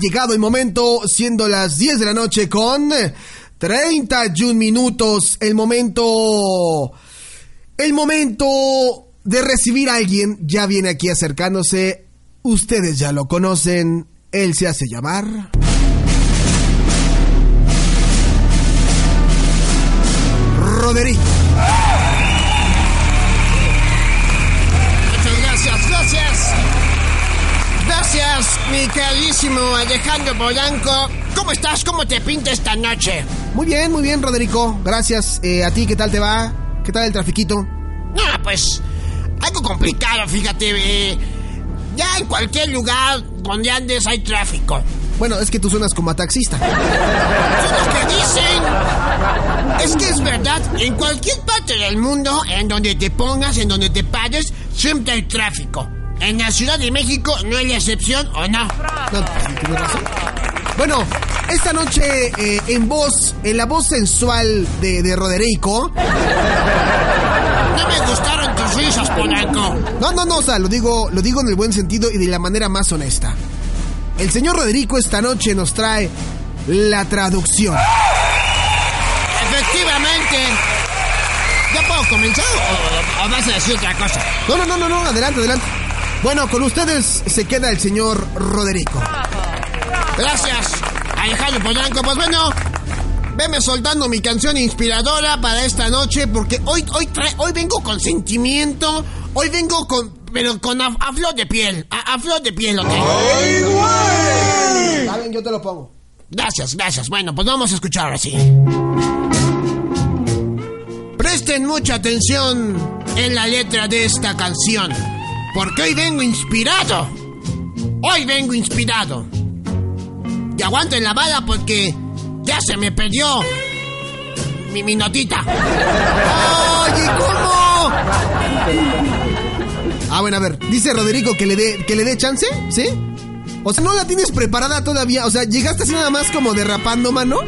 Llegado el momento, siendo las 10 de la noche con 31 minutos. El momento. El momento de recibir a alguien ya viene aquí acercándose. Ustedes ya lo conocen. Él se hace llamar. Roderick. Mi queridísimo Alejandro Polanco. ¿Cómo estás? ¿Cómo te pinta esta noche? Muy bien, muy bien, Roderico. Gracias. Eh, ¿A ti qué tal te va? ¿Qué tal el trafiquito? No, pues algo complicado, fíjate. eh, ya en cualquier lugar donde andes hay tráfico. Bueno, es que tú suenas como a taxista. Lo que dicen. Es que es verdad, en cualquier parte del mundo, en donde te pongas, en donde te pares, siempre hay tráfico. En la Ciudad de México no hay la excepción, ¿o no? No, razón. Bueno, esta noche eh, en voz, en la voz sensual de, de Roderico. No me gustaron tus risas, Polanco. No, no, no, o sea, lo digo, lo digo en el buen sentido y de la manera más honesta. El señor Roderico esta noche nos trae la traducción. Efectivamente. ¿Ya puedo comenzar o, o vas a decir otra cosa? No, no, no, no, no, adelante, adelante. Bueno, con ustedes se queda el señor Roderico. Gracias, Alejandro Polanco. Pues bueno, veme soltando mi canción inspiradora para esta noche porque hoy, hoy, trae, hoy vengo con sentimiento, hoy vengo con, pero con a, a flor de piel, a, a flor de piel lo tengo. Está bien, yo te lo pongo. Gracias, gracias. Bueno, pues vamos a escuchar ahora sí. Presten mucha atención en la letra de esta canción, porque hoy vengo inspirado. Hoy vengo inspirado. Y aguanten la bala porque ya se me perdió mi, mi notita. Oye, ¿cómo? Ah, bueno, a ver, dice Roderico que le dé que le dé chance, ¿sí? O sea, no la tienes preparada todavía, o sea, llegaste así nada más como derrapando, mano.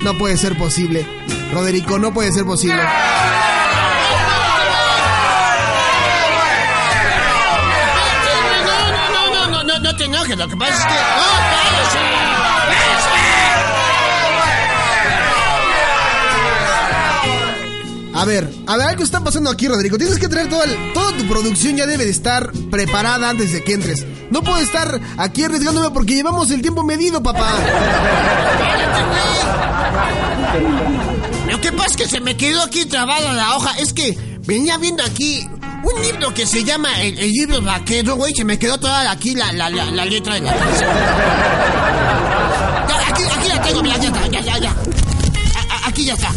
No puede ser posible. Roderico, no puede ser posible. Lo que pasa es que... ¡Oh, cállese! A ver, a ver, algo está pasando aquí, Rodrigo. Tienes que traer toda, el- toda tu producción ya debe de estar preparada antes de que entres. No puedo estar aquí arriesgándome porque llevamos el tiempo medido, papá. Lo que pasa es que se me quedó aquí trabada la hoja. Es que venía viendo aquí un libro que se llama El, el libro vaquero, güey. Se me quedó toda aquí la, la, la, la letra de la aquí, aquí la tengo, mira, ya está, ya, ya, ya. A- a- aquí ya está.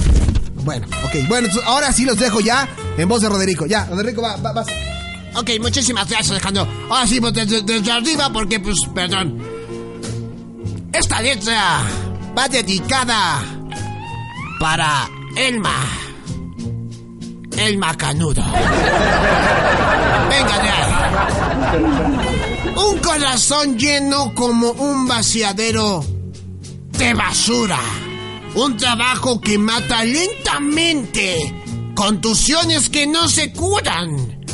Bueno, ok. Bueno, ahora sí los dejo ya en voz de Roderico. Ya, Roderico, va, va, vas. Ok, muchísimas gracias, Alejandro. Ahora sí, pues desde, desde arriba, porque, pues, perdón. Esta letra va dedicada para Elma. Elma Canudo. Venga ahí. Un corazón lleno como un vaciadero de basura. Un trabajo que mata lentamente. Contusiones que no se curan.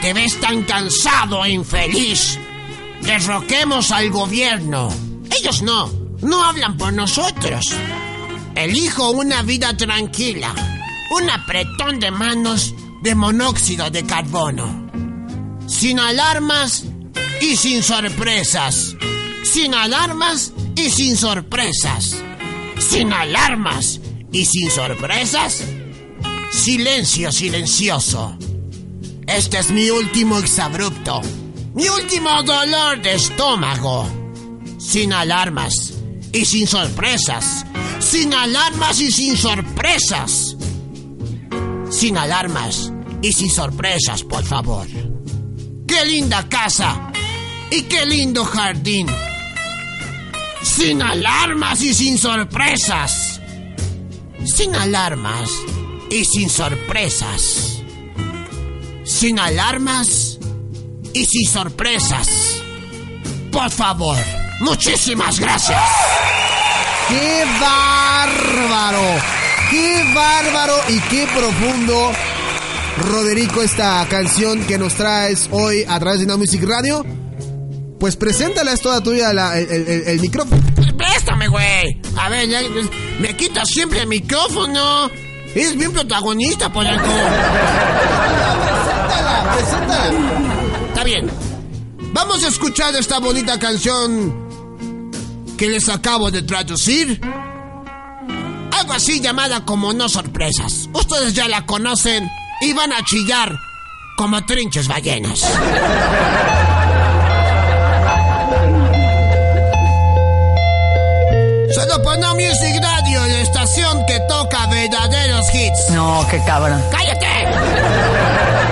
Te ves tan cansado e infeliz. Derroquemos al gobierno. Ellos no. No hablan por nosotros. Elijo una vida tranquila. Un apretón de manos de monóxido de carbono. Sin alarmas y sin sorpresas. Sin alarmas y sin sorpresas. Sin alarmas y sin sorpresas. Silencio silencioso. Este es mi último exabrupto. Mi último dolor de estómago. Sin alarmas y sin sorpresas. Sin alarmas y sin sorpresas. Sin alarmas y sin sorpresas, por favor. Qué linda casa y qué lindo jardín. sin alarmas y sin sorpresas. Sin alarmas y sin sorpresas. Sin alarmas y sin sorpresas. Por favor, muchísimas gracias. ¡Qué bárbaro! ¡Qué bárbaro y qué profundo! Roderico, esta canción que nos traes hoy a través de No Music Radio. Pues preséntala, es toda tuya la- el, el- el micrófono. Préstame, güey. A ver, ya, pues, me quitas siempre el micrófono. Es bien protagonista, por algo. Preséntala, preséntala. Está bien. Vamos a escuchar esta bonita canción que les acabo de traducir. Algo así llamada como No Sorpresas. Ustedes ya la conocen y van a chillar como trinches ballenas. Solo por No Music Radio, la estación que toca verdaderos hits. No, qué cabrón. ¡Cállate!